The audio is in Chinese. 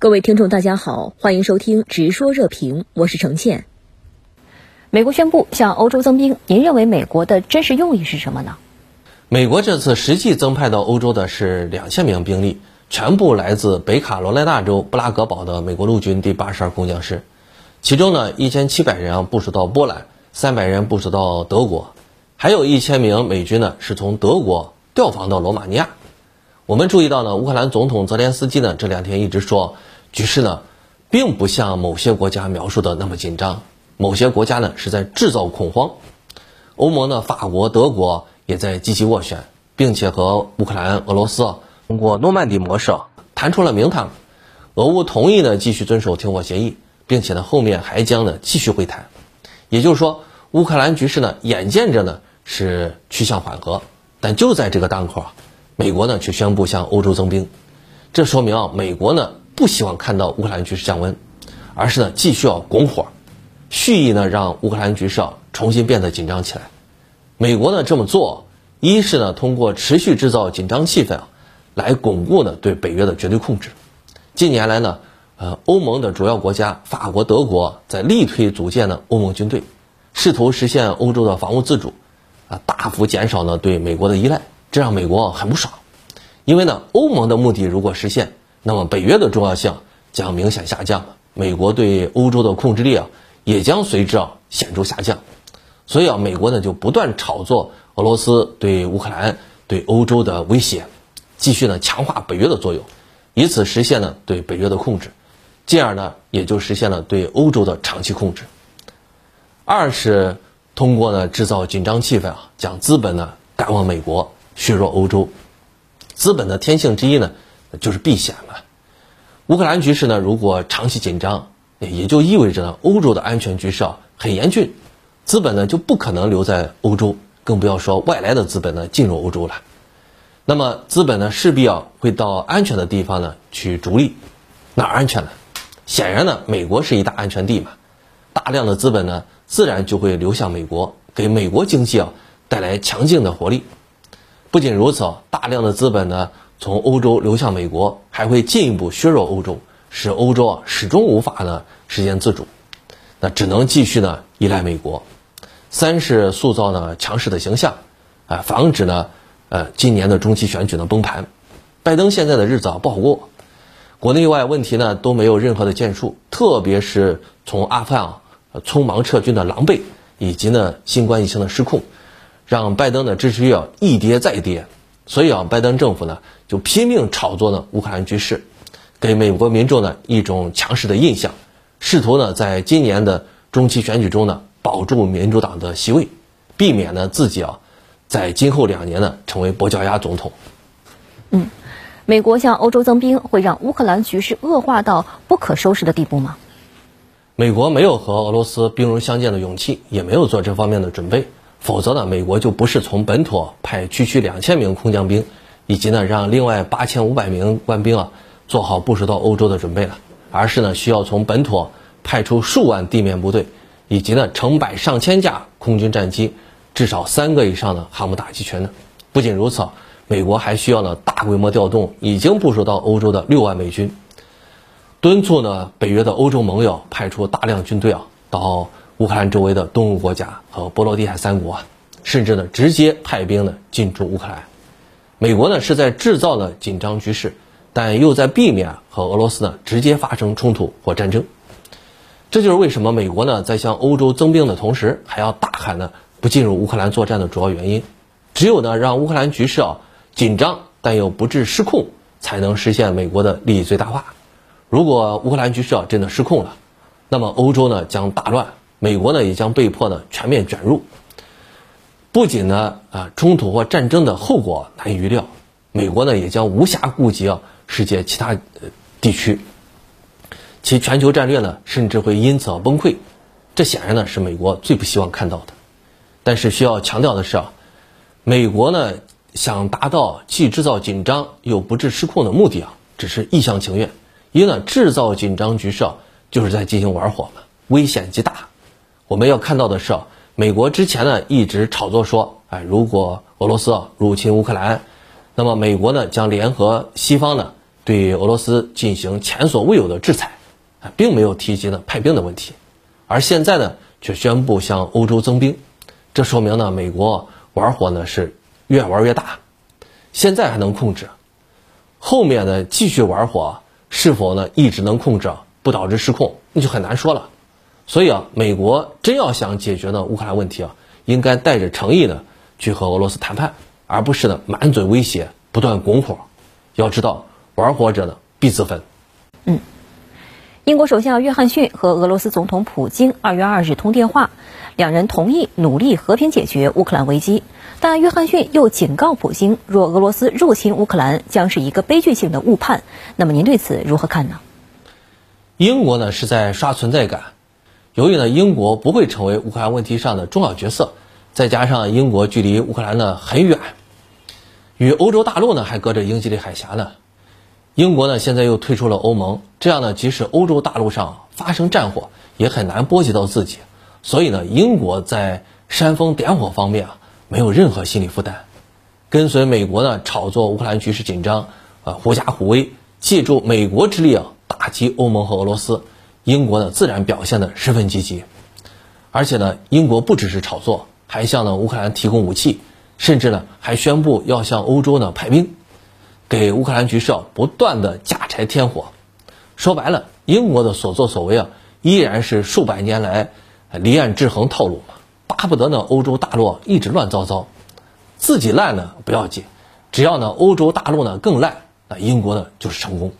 各位听众，大家好，欢迎收听《直说热评》，我是程倩。美国宣布向欧洲增兵，您认为美国的真实用意是什么呢？美国这次实际增派到欧洲的是两千名兵力，全部来自北卡罗来纳州布拉格堡的美国陆军第八十二空降师，其中呢一千七百人啊部署到波兰，三百人部署到德国，还有一千名美军呢是从德国调防到罗马尼亚。我们注意到呢，乌克兰总统泽连斯基呢这两天一直说。局势呢，并不像某些国家描述的那么紧张。某些国家呢是在制造恐慌。欧盟呢，法国、德国也在积极斡旋，并且和乌克兰、俄罗斯通过诺曼底模式谈出了名堂。俄乌同意呢继续遵守停火协议，并且呢后面还将呢继续会谈。也就是说，乌克兰局势呢眼见着呢是趋向缓和，但就在这个当口啊，美国呢却宣布向欧洲增兵。这说明啊，美国呢。不希望看到乌克兰局势降温，而是呢继续要拱火，蓄意呢让乌克兰局势啊重新变得紧张起来。美国呢这么做，一是呢通过持续制造紧张气氛啊，来巩固呢对北约的绝对控制。近年来呢，呃，欧盟的主要国家法国、德国在力推组建呢欧盟军队，试图实现欧洲的防务自主，啊，大幅减少呢对美国的依赖，这让美国很不爽。因为呢欧盟的目的如果实现。那么北约的重要性将明显下降，美国对欧洲的控制力啊也将随之啊显著下降，所以啊美国呢就不断炒作俄罗斯对乌克兰对欧洲的威胁，继续呢强化北约的作用，以此实现呢对北约的控制，进而呢也就实现了对欧洲的长期控制。二是通过呢制造紧张气氛啊，将资本呢赶往美国，削弱欧洲。资本的天性之一呢。就是避险嘛。乌克兰局势呢，如果长期紧张，也就意味着呢，欧洲的安全局势啊很严峻，资本呢就不可能留在欧洲，更不要说外来的资本呢进入欧洲了。那么资本呢势必啊会到安全的地方呢去逐利，哪儿安全呢？显然呢，美国是一大安全地嘛，大量的资本呢自然就会流向美国，给美国经济啊带来强劲的活力。不仅如此啊，大量的资本呢。从欧洲流向美国，还会进一步削弱欧洲，使欧洲啊始终无法呢实现自主，那只能继续呢依赖美国。三是塑造呢强势的形象，啊，防止呢呃今年的中期选举呢崩盘。拜登现在的日子啊不好过，国内外问题呢都没有任何的建树，特别是从阿富汗啊匆忙撤军的狼狈，以及呢新冠疫情的失控，让拜登的支持率啊一跌再跌。所以啊，拜登政府呢就拼命炒作呢乌克兰局势，给美国民众呢一种强势的印象，试图呢在今年的中期选举中呢保住民主党的席位，避免呢自己啊在今后两年呢成为跛脚鸭总统。嗯，美国向欧洲增兵会让乌克兰局势恶化到不可收拾的地步吗？美国没有和俄罗斯兵戎相见的勇气，也没有做这方面的准备。否则呢，美国就不是从本土派区区两千名空降兵，以及呢让另外八千五百名官兵啊做好部署到欧洲的准备了，而是呢需要从本土派出数万地面部队，以及呢成百上千架空军战机，至少三个以上的航母打击群呢。不仅如此，美国还需要呢大规模调动已经部署到欧洲的六万美军，敦促呢北约的欧洲盟友派出大量军队啊到。乌克兰周围的东欧国家和波罗的海三国啊，甚至呢直接派兵呢进驻乌克兰。美国呢是在制造呢紧张局势，但又在避免和俄罗斯呢直接发生冲突或战争。这就是为什么美国呢在向欧洲增兵的同时，还要大喊呢不进入乌克兰作战的主要原因。只有呢让乌克兰局势啊紧张，但又不致失控，才能实现美国的利益最大化。如果乌克兰局势啊真的失控了，那么欧洲呢将大乱。美国呢也将被迫呢全面卷入，不仅呢啊冲突或战争的后果难以预料，美国呢也将无暇顾及啊世界其他地区，其全球战略呢甚至会因此而崩溃，这显然呢是美国最不希望看到的。但是需要强调的是啊，美国呢想达到既制造紧张又不致失控的目的啊，只是一厢情愿，因为呢制造紧张局势啊就是在进行玩火嘛，危险极大。我们要看到的是，美国之前呢一直炒作说，哎，如果俄罗斯入侵乌克兰，那么美国呢将联合西方呢对俄罗斯进行前所未有的制裁，啊，并没有提及呢派兵的问题，而现在呢却宣布向欧洲增兵，这说明呢美国玩火呢是越玩越大，现在还能控制，后面呢继续玩火是否呢一直能控制，不导致失控，那就很难说了。所以啊，美国真要想解决呢乌克兰问题啊，应该带着诚意呢去和俄罗斯谈判，而不是呢满嘴威胁，不断拱火。要知道，玩火者呢必自焚。嗯，英国首相约翰逊和俄罗斯总统普京二月二日通电话，两人同意努力和平解决乌克兰危机。但约翰逊又警告普京，若俄罗斯入侵乌克兰，将是一个悲剧性的误判。那么您对此如何看呢？英国呢是在刷存在感。由于呢，英国不会成为乌克兰问题上的重要角色，再加上英国距离乌克兰呢很远，与欧洲大陆呢还隔着英吉利海峡呢，英国呢现在又退出了欧盟，这样呢，即使欧洲大陆上发生战火，也很难波及到自己。所以呢，英国在煽风点火方面啊，没有任何心理负担，跟随美国呢炒作乌克兰局势紧张，啊，狐假虎威，借助美国之力啊打击欧盟和俄罗斯。英国呢自然表现的十分积极，而且呢，英国不只是炒作，还向呢乌克兰提供武器，甚至呢还宣布要向欧洲呢派兵，给乌克兰局势啊不断的加柴添火。说白了，英国的所作所为啊，依然是数百年来离岸制衡套路，巴不得呢欧洲大陆一直乱糟糟，自己烂呢不要紧，只要呢欧洲大陆呢更烂，那英国呢就是成功。